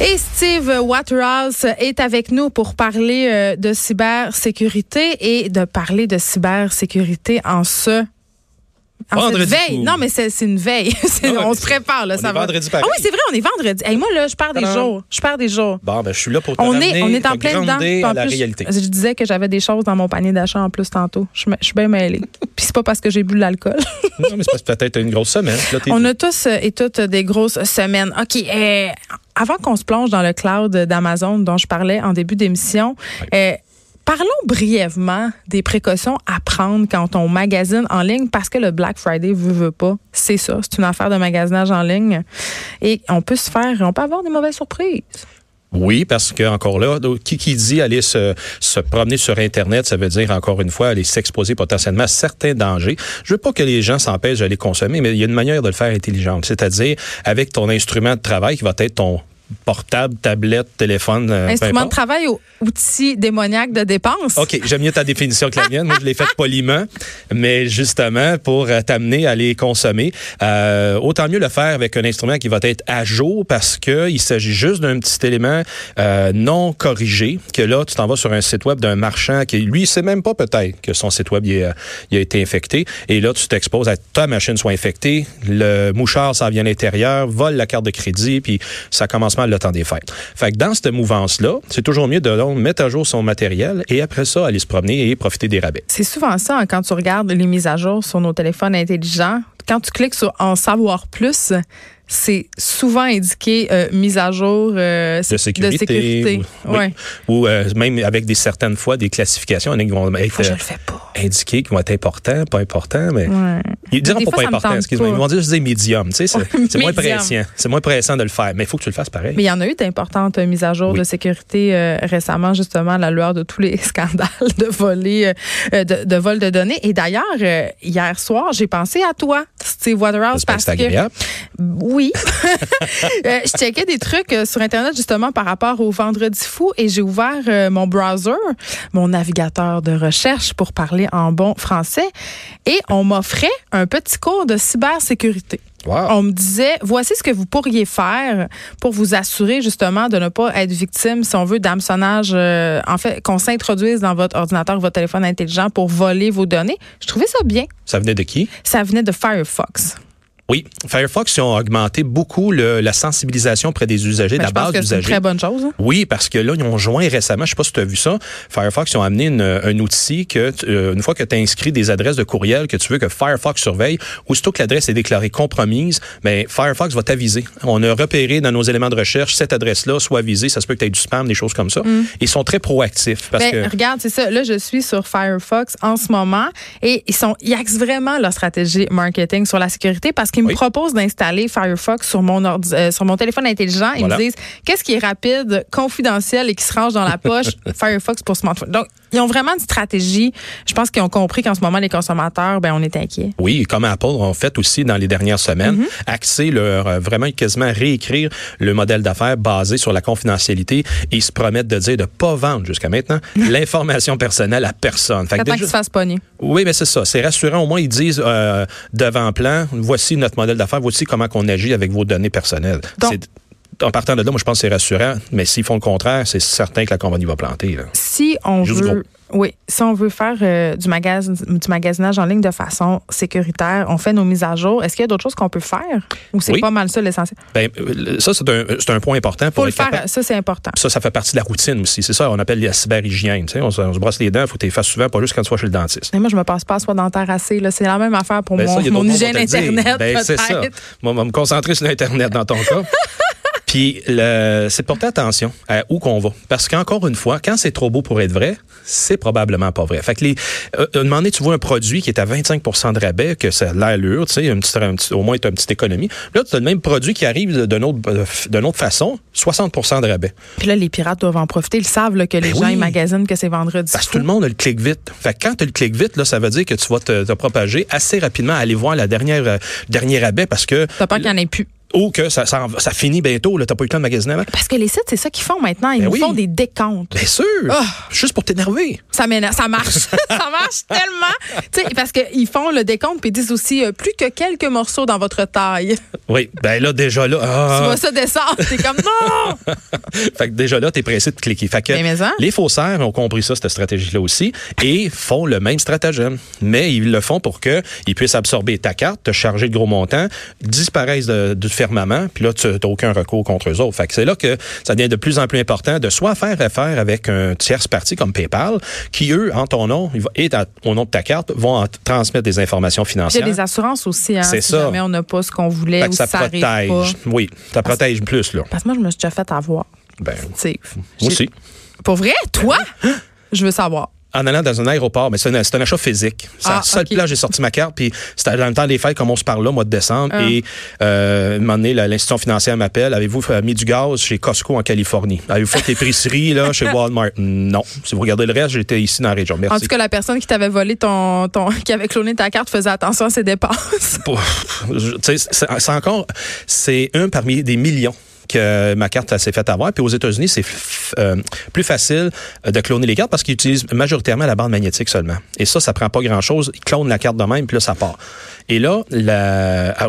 Et Steve Waterhouse est avec nous pour parler euh, de cybersécurité et de parler de cybersécurité en ce en Vendredi veille. Non, mais c'est une veille. On se prépare, là, on ça est va. vendredi pareil. Ah oui, c'est vrai, on est vendredi. Hey, moi, là, je perds des jours. Je perds des jours. Bon, ben, je suis là pour te On est, on est en plein dedans. en la plus, réalité. Je disais que j'avais des choses dans mon panier d'achat en plus tantôt. Je, me- je suis bien mêlée. Puis c'est pas parce que j'ai bu de l'alcool. non, mais c'est parce que peut-être une grosse semaine. Là, On a tous et toutes des grosses semaines. OK. euh, avant qu'on se plonge dans le cloud d'Amazon dont je parlais en début d'émission, euh, parlons brièvement des précautions à prendre quand on magasine en ligne parce que le Black Friday veut, veut pas. C'est ça. C'est une affaire de magasinage en ligne. Et on peut se faire, on peut avoir des mauvaises surprises. Oui, parce que encore là, qui qui dit aller se, se promener sur Internet, ça veut dire encore une fois aller s'exposer potentiellement à certains dangers. Je veux pas que les gens s'empêchent de les consommer, mais il y a une manière de le faire intelligente, c'est-à-dire avec ton instrument de travail qui va être ton portable, tablette, téléphone. euh, Instrument de travail ou outil démoniaque de dépense? OK, j'aime mieux ta définition que la mienne. Moi, je l'ai faite poliment, mais justement pour euh, t'amener à les consommer. Euh, autant mieux le faire avec un instrument qui va être à jour parce que il s'agit juste d'un petit élément euh, non corrigé que là, tu t'en vas sur un site web d'un marchand qui, lui, il sait même pas peut-être que son site web il a, il a été infecté. Et là, tu t'exposes à ta machine soit infectée, le mouchard s'en vient à l'intérieur, vole la carte de crédit, puis ça commence le temps des fêtes. Fait que dans cette mouvance-là, c'est toujours mieux de mettre à jour son matériel et après ça, aller se promener et profiter des rabais. C'est souvent ça hein, quand tu regardes les mises à jour sur nos téléphones intelligents. Quand tu cliques sur en savoir plus, c'est souvent indiqué euh, mise à jour euh, de sécurité. sécurité. Ou, oui. Ouais. ou euh, même avec des certaines fois des classifications. Il y en a qui vont être Moi, je le fais pas. indiqués, qui vont être importants, pas importants, mais Ouais. ils diront pas importants, excuse-moi. Ils vont dire médium, tu sais, c'est Ouais, moins pressant. C'est moins pressant de le faire, mais il faut que tu le fasses pareil. Mais il y en a eu d'importantes mises à jour Oui. de sécurité récemment, justement, à la lueur de tous les scandales de voler, euh, de, de vol de données. Et d'ailleurs, hier soir, j'ai pensé à toi, Steve Waterhouse, parce que agréable. Oui. Euh, je checkais des trucs euh, sur Internet justement par rapport au Vendredi fou et j'ai ouvert euh, mon browser, mon navigateur de recherche pour parler en bon français et on m'offrait un petit cours de cybersécurité. Wow. On me disait, voici ce que vous pourriez faire pour vous assurer justement de ne pas être victime, si on veut, d'hameçonnage, euh, en fait, qu'on s'introduise dans votre ordinateur ou votre téléphone intelligent pour voler vos données. Je trouvais ça bien. Ça venait de qui? Ça venait de Firefox. Oui, Firefox, ils ont augmenté beaucoup le- la sensibilisation auprès des usagers, Ben, de la je pense base que c'est une d'usagers. très bonne chose. hein. Oui, parce que là, ils ont joint récemment, je sais pas si tu as vu ça, Firefox, ils ont amené une- un outil que, euh, une fois que tu as inscrit des adresses de courriel que tu veux que Firefox surveille, aussitôt que l'adresse est déclarée compromise, mais Firefox va t'aviser. On a repéré dans nos éléments de recherche cette adresse-là, soit visée, ça se peut que tu aies du spam, des choses comme ça. Ils sont très proactifs parce Ben, que... regarde, c'est ça. Là, je suis sur Firefox en ce moment et ils sont, ils axent vraiment leur stratégie marketing sur la sécurité parce qu'ils Oui. me proposent d'installer Firefox sur mon ordi- euh, sur mon téléphone intelligent. Ils Voilà. me disent qu'est-ce qui est rapide, confidentiel et qui se range dans la poche? Firefox pour smartphone. Donc, ils ont vraiment une stratégie. Je pense qu'ils ont compris qu'en ce moment, les consommateurs, ben, on est inquiets. Oui, comme Apple ont fait aussi dans les dernières semaines, axer leur euh, vraiment quasiment réécrire le modèle d'affaires basé sur la confidentialité et ils se promettent de dire de pas vendre jusqu'à maintenant l'information personnelle à personne. Fait que déjà- qu'ils se fassent pogner. oui, mais c'est ça. C'est rassurant. Au moins, ils disent euh, devant plan, voici notre modèle d'affaires, voici comment on agit avec vos données personnelles. Donc- en partant de là, moi, je pense que c'est rassurant. Mais s'ils font le contraire, c'est certain que la compagnie va planter. là. Si on Juste veut, oui, si on veut faire euh, du, magasin, du magasinage en ligne de façon sécuritaire, on fait nos mises à jour. Est-ce qu'il y a d'autres choses qu'on peut faire? Ou c'est Oui. pas mal ça l'essentiel? Ben, euh, ça, c'est un, point important pour Faut le faire, capable- ça c'est important. Ça, ça fait partie de la routine aussi. C'est ça, on appelle la cyberhygiène. On, se, on se brosse les dents, il faut que tu les fasses souvent, pas juste quand tu vas chez le dentiste. Mais moi, je me passe pas à soie dentaire assez. C'est la même affaire pour Ben, mon, ça, hygiène. Internet. Ben, c'est ça. Moi, on va me concentrer sur l'Internet dans ton cas. Puis, c'est de porter attention à où qu'on va. Parce qu'encore une fois, quand c'est trop beau pour être vrai, c'est probablement pas vrai. Fait que les, euh, moment donné, tu vois un produit qui est à 25% de rabais, que ça a l'allure, tu sais, un petit, un petit- au moins, tu as une petite économie. Là, tu as le même produit qui arrive d'une autre, euh, d'une autre façon, 60% de rabais. Puis là, les pirates doivent en profiter. Ils savent là, que les Ben gens oui. ils magasinent que c'est vendredi. Parce que tout le monde a le clic vite. Fait que quand tu le clic vite, là, ça veut dire que tu vas te, te propager assez rapidement, aller voir la dernière, euh, dernier rabais parce que T'as peur qu'il n'y en ait plus. Ou que ça, ça, ça finit bientôt, t'as pas eu le temps de magasiner avant. Parce que les sites, c'est ça qu'ils font maintenant. Ils Ben nous oui. font des décomptes. Bien sûr! Ah. Juste pour t'énerver. Ça ça marche. ça marche tellement. Tu sais, parce qu'ils font le décompte puis ils disent aussi euh, plus que quelques morceaux dans votre taille. Oui, ben là, déjà là, Tu ah, vois ça descendre, t'es comme non! fait que déjà là, t'es pressé de cliquer. Fait que mais hein? les faussaires ont compris ça, cette stratégie-là aussi, et font le même stratagème. Mais ils le font pour que ils puissent absorber ta carte, te charger de gros montants, disparaissent de- du firmament, puis là, tu n'as aucun recours contre eux autres. Fait que c'est là que ça devient de plus en plus important de soit faire affaire avec un tierce parti comme PayPal, qui, eux, en ton nom et au nom de ta carte, vont transmettre des informations Il y a financières. des assurances aussi, hein, C'est si ça. jamais on n'a pas ce qu'on voulait Fait ou ça ça arrive pas. protège. Oui, ça protège plus, là. Parce que moi, je me suis déjà fait avoir. Ben, moi aussi. Pour vrai? Toi? Je veux savoir. En allant dans un aéroport, mais c'est un, achat physique. C'est Ah, la seule ok. place, j'ai sorti ma carte, puis c'était dans le temps des fêtes, comme on se parle là, mois de décembre. Ah. Et euh, un moment donné, la- l'institution financière m'appelle. Avez-vous euh, mis du gaz chez Costco en Californie? Avez-vous fait l'épicerie là, chez Walmart? Non. Si vous regardez le reste, j'étais ici dans la région. Merci. En tout cas, la personne qui t'avait volé ton, ton, qui avait cloné ta carte faisait attention à ses dépenses. C'est encore, c'est un parmi des millions que ma carte s'est fait avoir. Puis aux États-Unis, c'est euh, plus facile euh, de cloner les cartes parce qu'ils utilisent majoritairement la bande magnétique seulement. Et ça, ça prend pas grand-chose. Ils clonent la carte de même, puis là, ça part. Et là,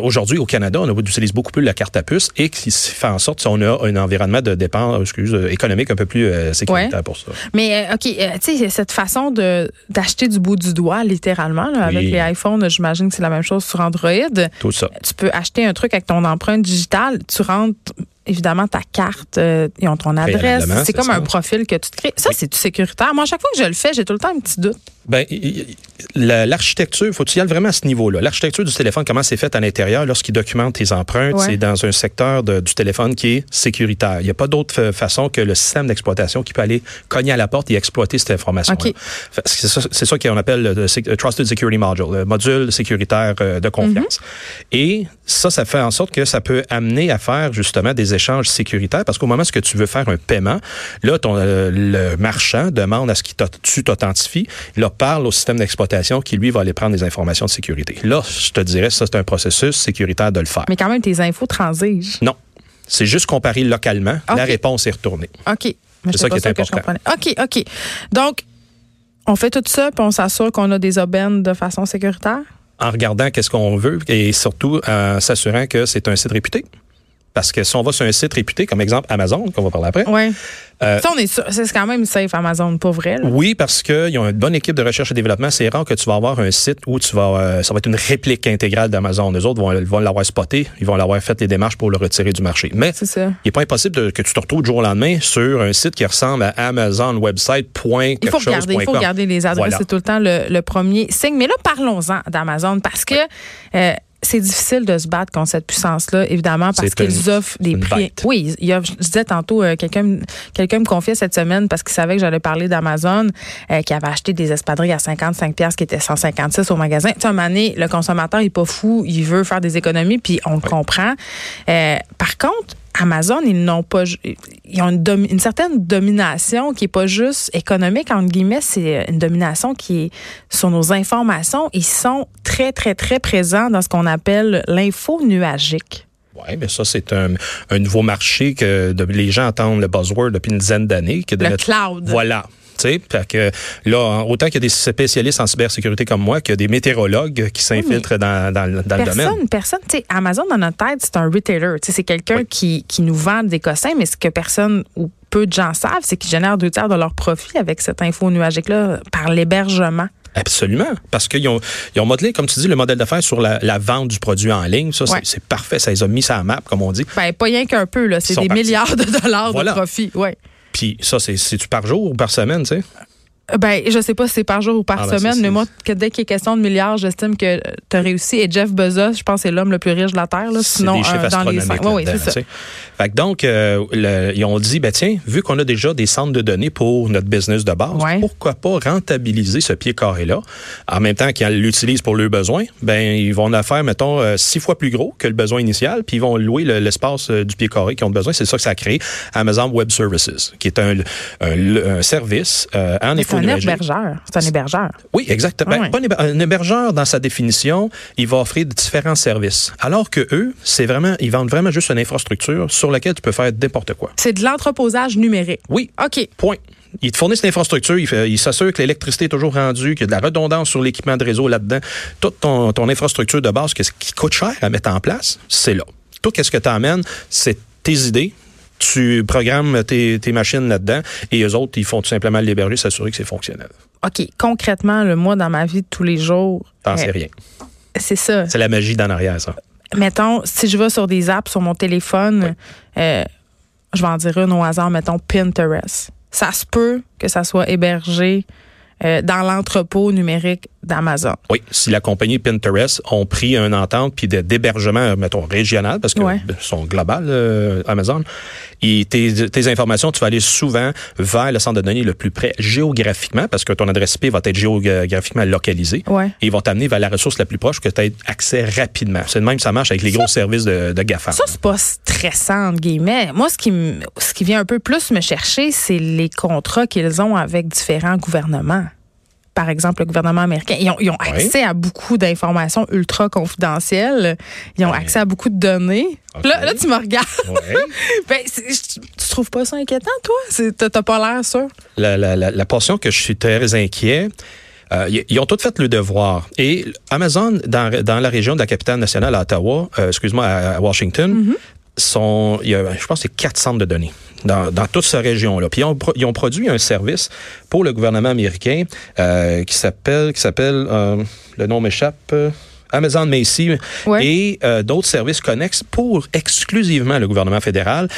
aujourd'hui, au Canada, on utilise beaucoup plus la carte à puce et qui fait en sorte qu'on a un environnement de dépenses excuse, euh, économique un peu plus euh, sécuritaire Ouais. pour ça. Mais euh, OK, tu sais, cette façon d'acheter du bout du doigt, littéralement, là, avec les iPhones, j'imagine que c'est la même chose sur Android. Tout ça. Tu peux acheter un truc avec ton empreinte digitale, tu rentres évidemment ta carte, euh, ils ont ton adresse. C'est comme ça. un profil que tu te crées. Ça, c'est sécuritaire? Moi, à chaque fois que je le fais, j'ai tout le temps un petit doute. Ben, il- il- l'architecture, faut que tu y ailles vraiment à ce niveau-là. L'architecture du téléphone, comment c'est fait à l'intérieur lorsqu'il documente tes empreintes, Ouais. c'est dans un secteur de- du téléphone qui est sécuritaire. Il n'y a pas d'autre fa- façon que le système d'exploitation qui peut aller cogner à la porte et exploiter cette information. C'est ça, ça qu'on appelle le, Trusted Security Module, le module sécuritaire euh, de confiance. Et ça, ça fait en sorte que ça peut amener à faire justement des échanges sécuritaires parce qu'au moment où tu veux faire un paiement, là, ton, euh, le marchand demande à ce que tu t'authentifies. Il leur parle au système d'exploitation qui, lui, va aller prendre des informations de sécurité. Là, je te dirais, ça, c'est un processus sécuritaire de le faire. Mais quand même, tes infos transigent. Non. C'est juste comparé localement. La réponse est retournée. OK. C'est ça qui est important. OK, OK. Donc, on fait tout ça, puis on s'assure qu'on a des aubaines de façon sécuritaire? en regardant qu'est-ce qu'on veut et surtout en s'assurant que c'est un site réputé. Parce que si on va sur un site réputé, comme exemple Amazon, qu'on va parler après, Oui. Euh, ça, on est. C'est quand même safe, Amazon, pas vrai. là. oui, parce qu'ils ont une bonne équipe de recherche et développement. C'est rare que tu vas avoir un site où tu vas, euh, ça va être une réplique intégrale d'Amazon. Les autres vont, vont l'avoir spoté, ils vont l'avoir fait les démarches pour le retirer du marché. Mais ça. il n'est pas impossible de- que tu te retrouves du jour au lendemain sur un site qui ressemble à Amazon website. Il faut regarder, il faut regarder les adresses. Voilà. C'est tout le temps le, le premier signe. Mais là, parlons-en d'Amazon parce que euh, c'est difficile de se battre contre cette puissance-là, évidemment, parce qu'ils offrent des prix. bête. Oui, il y a- je disais tantôt, euh, quelqu'un quelqu'un me confiait cette semaine parce qu'il savait que j'allais parler d'Amazon, euh, qui avait acheté des espadrilles à 55 pièces qui étaient 156 au magasin. Tu sais, à un moment donné, le consommateur, il est pas fou, il veut faire des économies, puis on le comprend. Euh, par contre, Amazon, ils n'ont pas, ils ont une, certaine domination qui est pas juste économique entre guillemets, c'est une domination qui est sur nos informations. Ils sont très très très présents dans ce qu'on appelle l'info nuagique. Oui, mais ça, c'est un, un nouveau marché que de- les gens entendent le buzzword depuis une dizaine d'années. Le notre- cloud. Voilà. Tu sais, fait que là, autant qu'il y a des spécialistes en cybersécurité comme moi, qu'il y a des météorologues qui s'infiltrent dans, dans, le- dans le domaine. Personne, personne, Amazon dans notre tête, c'est un retailer. C'est quelqu'un Oui. qui, qui nous vend des cossins, mais ce que personne ou peu de gens savent, c'est qu'ils génèrent deux tiers de leur profit avec cette info nuagique-là par l'hébergement. Absolument. Parce qu'ils ont, ils ont modelé, comme tu dis, le modèle d'affaires sur la, la vente du produit en ligne. Ça, c'est- Ouais. c'est parfait. Ça les a mis sur la map, comme on dit. Ben, pas rien qu'un peu, là. C'est des partis. milliards de dollars Voilà. de profit. Ouais. Puis ça, c'est- c'est-tu par jour ou par semaine, tu sais? Ben, je sais pas si c'est par jour ou par Ah, ben, semaine, mais moi, que dès qu'il est question de milliards, j'estime que tu as réussi. Et Jeff Bezos, je pense, c'est l'homme le plus riche de la Terre. Là, sinon, euh, dans les cinq. Oui, c'est ça. Fait que donc, euh, le- ils ont dit, ben tiens, vu qu'on a déjà des centres de données pour notre business de base, Ouais. pourquoi pas rentabiliser ce pied carré-là en même temps qu'ils l'utilisent pour leurs besoins? Ben, ils vont en faire, mettons, euh, six fois plus gros que le besoin initial, puis ils vont louer le- l'espace euh, du pied carré qu'ils ont besoin. C'est ça que ça a créé Amazon Web Services, qui est un, un- un service euh, en C'est un hébergeur. C'est un hébergeur. Oui, exactement. Ah un, héber- un hébergeur, dans sa définition, il va offrir différents services. Alors que eux, c'est vraiment, ils vendent vraiment juste une infrastructure sur laquelle tu peux faire n'importe quoi. C'est de l'entreposage numérique. Oui, OK. Point. Ils te fournissent l'infrastructure, ils s'assurent que l'électricité est toujours rendue, qu'il y a de la redondance sur l'équipement de réseau là-dedans. Toute ton, ton infrastructure de base, qu'est-ce qui coûte cher à mettre en place, c'est là. Tout ce que tu amènes, c'est tes idées. Tu programmes tes, tes machines là-dedans et eux autres, ils font tout simplement l'héberger, s'assurer que c'est fonctionnel. OK. Concrètement, le moi, dans ma vie de tous les jours. T'en sais euh, rien. C'est ça. C'est la magie d'en arrière, ça. Mettons, si je vais sur des apps sur mon téléphone, euh, je vais en dire une au hasard, mettons Pinterest. Ça se peut que ça soit hébergé euh, dans l'entrepôt numérique d'Amazon. Oui, si la compagnie Pinterest ont pris un entente puis d'hébergement, mettons, régional, parce que Ouais. ils sont globales, euh, Amazon, et tes, tes informations, tu vas aller souvent vers le centre de données le plus près géographiquement, parce que ton adresse IP va être géographiquement localisée. Ouais. Et ils vont t'amener vers la ressource la plus proche que tu aies accès rapidement. C'est de même que ça marche avec les gros services de, de GAFA. Ça, c'est pas stressant, entre guillemets. Moi, ce qui, ce qui vient un peu plus me chercher, c'est les contrats qu'ils ont avec différents gouvernements. Par exemple, le gouvernement américain. Ils ont, ils ont Ouais. accès à beaucoup d'informations ultra confidentielles. Ils ont accès à beaucoup de données. Là, là, tu me regardes. Ouais. Ben, tu trouves pas ça inquiétant, toi? T'as pas l'air sûr? la, la, la, la portion que je suis très inquiet, euh, ils- ont tous fait le devoir. Et Amazon, dans, dans la région de la capitale nationale à Ottawa, euh, excuse-moi, à, Washington, sont, il y a, je pense c'est quatre centres de données dans, dans toute cette région-là. Puis ils ont, pro- ils ont produit un service pour le gouvernement américain euh, qui s'appelle, qui s'appelle, euh, le nom m'échappe. euh, Amazon Macy Ouais. et euh, d'autres services connexes pour exclusivement le gouvernement fédéral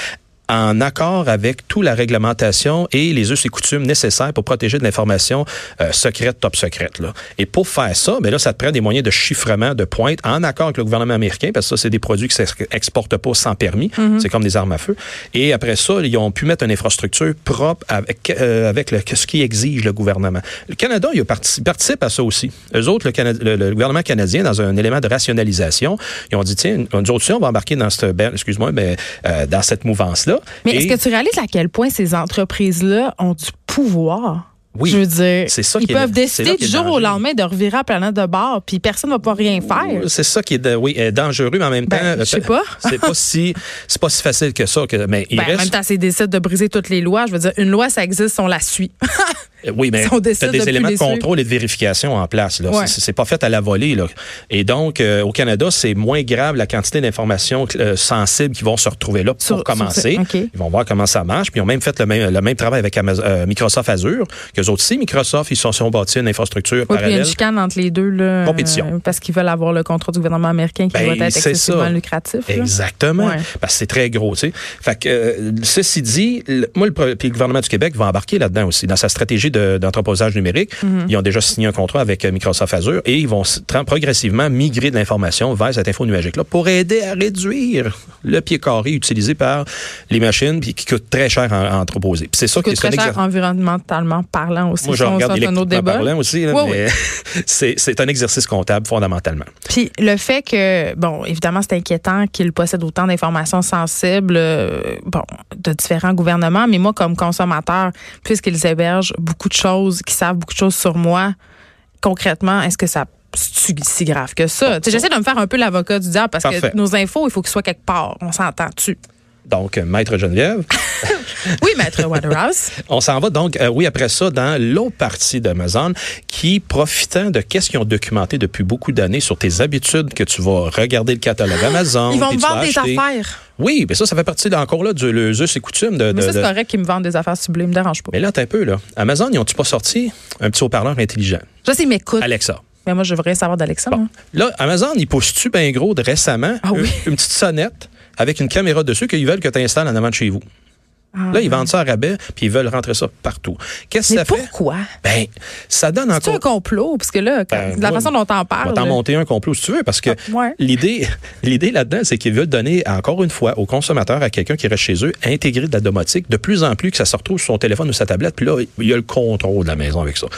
en accord avec toute la réglementation et les us et coutumes nécessaires pour protéger de l'information euh, secrète, top secrète. Là. Et pour faire ça, ben là, ça te prend des moyens de chiffrement, de pointe, en accord avec le gouvernement américain, parce que ça, c'est des produits qui s'exportent pas sans permis. C'est comme des armes à feu. Et après ça, ils ont pu mettre une infrastructure propre avec, euh, avec le, ce qui exige le gouvernement. Le Canada, il participe à ça aussi. Eux autres, le, Cana- le- le gouvernement canadien, dans un élément de rationalisation, ils ont dit, tiens, nous autres aussi, on va embarquer dans cette, excuse-moi, ben, euh, dans cette mouvance-là. Mais Et- est-ce que tu réalises à quel point ces entreprises-là ont du pouvoir? Oui, Je veux dire, ça ils est- peuvent décider du jour au lendemain de revirer la planète de bord, puis personne ne va pouvoir rien faire. C'est ça qui est de- oui, euh, dangereux, mais en même Ben, temps, euh, je sais pas. c'est pas si c'est pas si facile que ça. Que, mais il Ben, En même temps, s'ils décident de briser toutes les lois, je veux dire, une loi, ça existe, on la suit. euh, oui, mais tu as de des éléments de contrôle et de vérification en place. Là. Ouais. C'est, pas fait à la volée. Là. Et donc, euh, au Canada, c'est moins grave la quantité d'informations euh, sensibles qui vont se retrouver là pour Sur- commencer. Ils vont voir comment ça marche. Puis ils ont même fait le même, le même travail avec Amazon- euh, Microsoft Azure. Qu'eux autres aussi, Microsoft, ils sont, sont bâtis une infrastructure Oui, puis il y a parallèle. une chicane entre les deux, là, Compétition. parce qu'ils veulent avoir le contrôle du gouvernement américain qui Ben, va être excessivement ça. lucratif. là. Exactement. Ouais. Parce que c'est très gros, tu sais. Fait que, euh, ceci dit, moi, le, puis le gouvernement du Québec va embarquer là-dedans aussi. Dans sa stratégie de- d'entreposage numérique, Mhm. ils ont déjà signé un contrat avec euh, Microsoft Azure et ils vont progressivement migrer de l'information vers cette info nuagique-là pour aider à réduire le pied carré utilisé par les machines puis qui coûte très cher à, à entreposer. C'est ça qui est très cher environnementalement parlant aussi. Moi, je regarde un autre débat. parlant aussi, là, Oui, mais c'est c'est un exercice comptable fondamentalement. Puis le fait que, bon, évidemment, c'est inquiétant qu'ils possèdent autant d'informations sensibles, euh, bon, de différents gouvernements, mais moi, comme consommateur, puisqu'ils hébergent beaucoup de choses, qui savent beaucoup de choses sur moi, concrètement, est-ce que ça c'est si grave que ça? J'essaie de me faire un peu l'avocat du diable parce Parfait. que nos infos, il faut qu'ils soient quelque part. On s'entend-tu? Donc, Maître Geneviève, Oui, Maître Waterhouse. On s'en va donc, euh, oui, après ça, dans l'autre partie d'Amazon qui, profitant de qu'est-ce qu'ils ont documenté depuis beaucoup d'années sur tes habitudes, que tu vas regarder le catalogue Amazon. Ils vont me vendre des affaires. Oui, mais ça, ça fait partie de- encore là du le et coutume de. Mais ça, c'est de- correct qu'ils me vendent des affaires sublimes, me dérange pas. Mais là, t'as un peu, là. Amazon, ils ont-tu pas sorti un petit haut-parleur intelligent? Je sais, ils m'écoutent. Alexa. Mais moi, je veux rien savoir d'Alexa. Bon. Là, Amazon, ils poussent-tu bien gros de récemment? Ah oui. une, une petite sonnette? Avec une caméra dessus qu'ils veulent que tu installes en avant de chez vous. Ah, Là, ils vendent ça à rabais, puis ils veulent rentrer ça partout. Qu'est-ce que ça fait? pourquoi? Ben, ça donne C'est encore... un complot, parce que là, quand- Ben, de la moi, façon dont t'en On va t'en monter un complot si tu veux, parce que Ah, ouais. l'idée, l'idée là-dedans, c'est qu'ils veulent donner encore une fois aux consommateurs, à quelqu'un qui reste chez eux, intégrer de la domotique, de plus en plus que ça se retrouve sur son téléphone ou sa tablette, puis là, il y a le contrôle de la maison avec ça.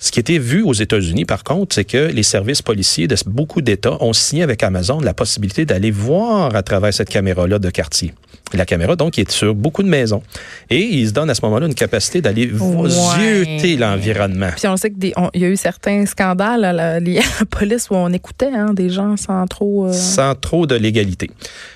Ce qui était vu aux États-Unis, par contre, c'est que les services policiers de beaucoup d'États ont signé avec Amazon la possibilité d'aller voir à travers cette caméra-là de quartier. La caméra, donc, est sur beaucoup de maisons. Et il se donne à ce moment-là une capacité d'aller Ouais. l'environnement. Puis on sait qu'il y a eu certains scandales à la, liés à la police où on écoutait hein, des gens sans trop. euh, Sans trop de légalité.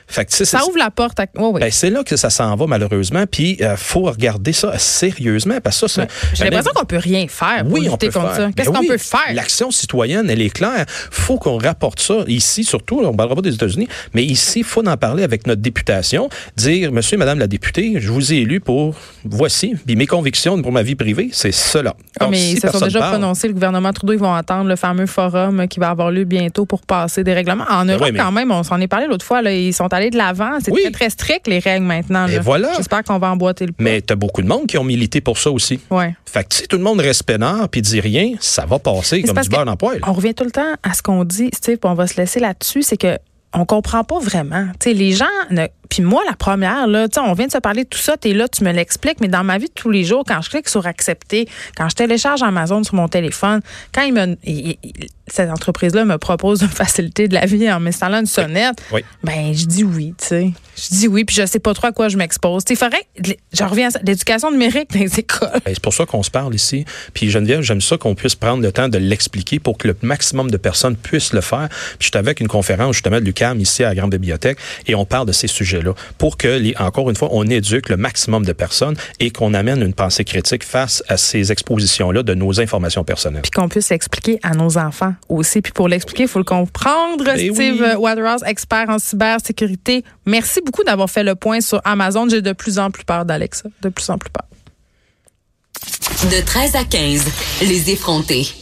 Fait que, Ça ouvre la porte à. Ben, c'est là que ça s'en va, malheureusement. Puis, il faut regarder ça sérieusement, parce que ça. J'ai l'impression qu'on peut rien faire pour Oui, on lutter peut contre faire. ça. Qu'est-ce Ben qu'on oui, peut faire? L'action citoyenne, elle est claire. faut qu'on rapporte ça ici, surtout, on ne parlera pas des États-Unis, mais ici, il faut en parler avec notre députation, dire, monsieur et madame la députée, je vous ai élu pour, voici, puis mes convictions pour ma vie privée, c'est cela. Ah, Donc, mais si ils se sont déjà parle, prononcés. Le gouvernement Trudeau, ils vont attendre le fameux forum qui va avoir lieu bientôt pour passer des règlements. En Europe, Ben oui, mais- quand même, on s'en est parlé l'autre fois. Là, ils sont allés de l'avant. C'est Oui. très, très strict, les règles maintenant. Et là. voilà. J'espère qu'on va emboîter le pas. Mais tu as beaucoup de monde qui ont milité pour ça aussi. Ouais. Fait que si tout le monde reste peinard puis dit rien, ça va passer Mais comme du beurre dans poêle. On revient tout le temps à ce qu'on dit, Steve, puis on va se laisser là-dessus, c'est que on comprend pas vraiment. Tu sais, les gens, ne... puis moi la première là, tu on vient de se parler de tout ça, t'es là, tu me l'expliques, mais dans ma vie de tous les jours, quand je clique sur accepter, quand je télécharge Amazon sur mon téléphone, quand il me, cette entreprise-là me propose de me faciliter de la vie en m'installant une sonnette, Oui. ben je dis oui, tu sais, je dis oui, puis je sais pas trop à quoi je m'expose. Tu sais, il faudrait, je reviens à l'éducation numérique dans les écoles. Ben, c'est pour ça qu'on se parle ici. Puis Geneviève, j'aime ça qu'on puisse prendre le temps de l'expliquer pour que le maximum de personnes puissent le faire. Puis j'étais avec une conférence justement de l'UQAM ici à la Grande Bibliothèque et on parle de ces sujets-là pour que, les, encore une fois, on éduque le maximum de personnes et qu'on amène une pensée critique face à ces expositions-là de nos informations personnelles. puis qu'on puisse l'expliquer à nos enfants aussi. Puis pour l'expliquer, il faut le comprendre. Ben Steve oui. Waterhouse, expert en cybersécurité. Merci beaucoup d'avoir fait le point sur Amazon. J'ai de plus en plus peur d'Alexa. De plus en plus peur. De 13 à 15, les effrontés.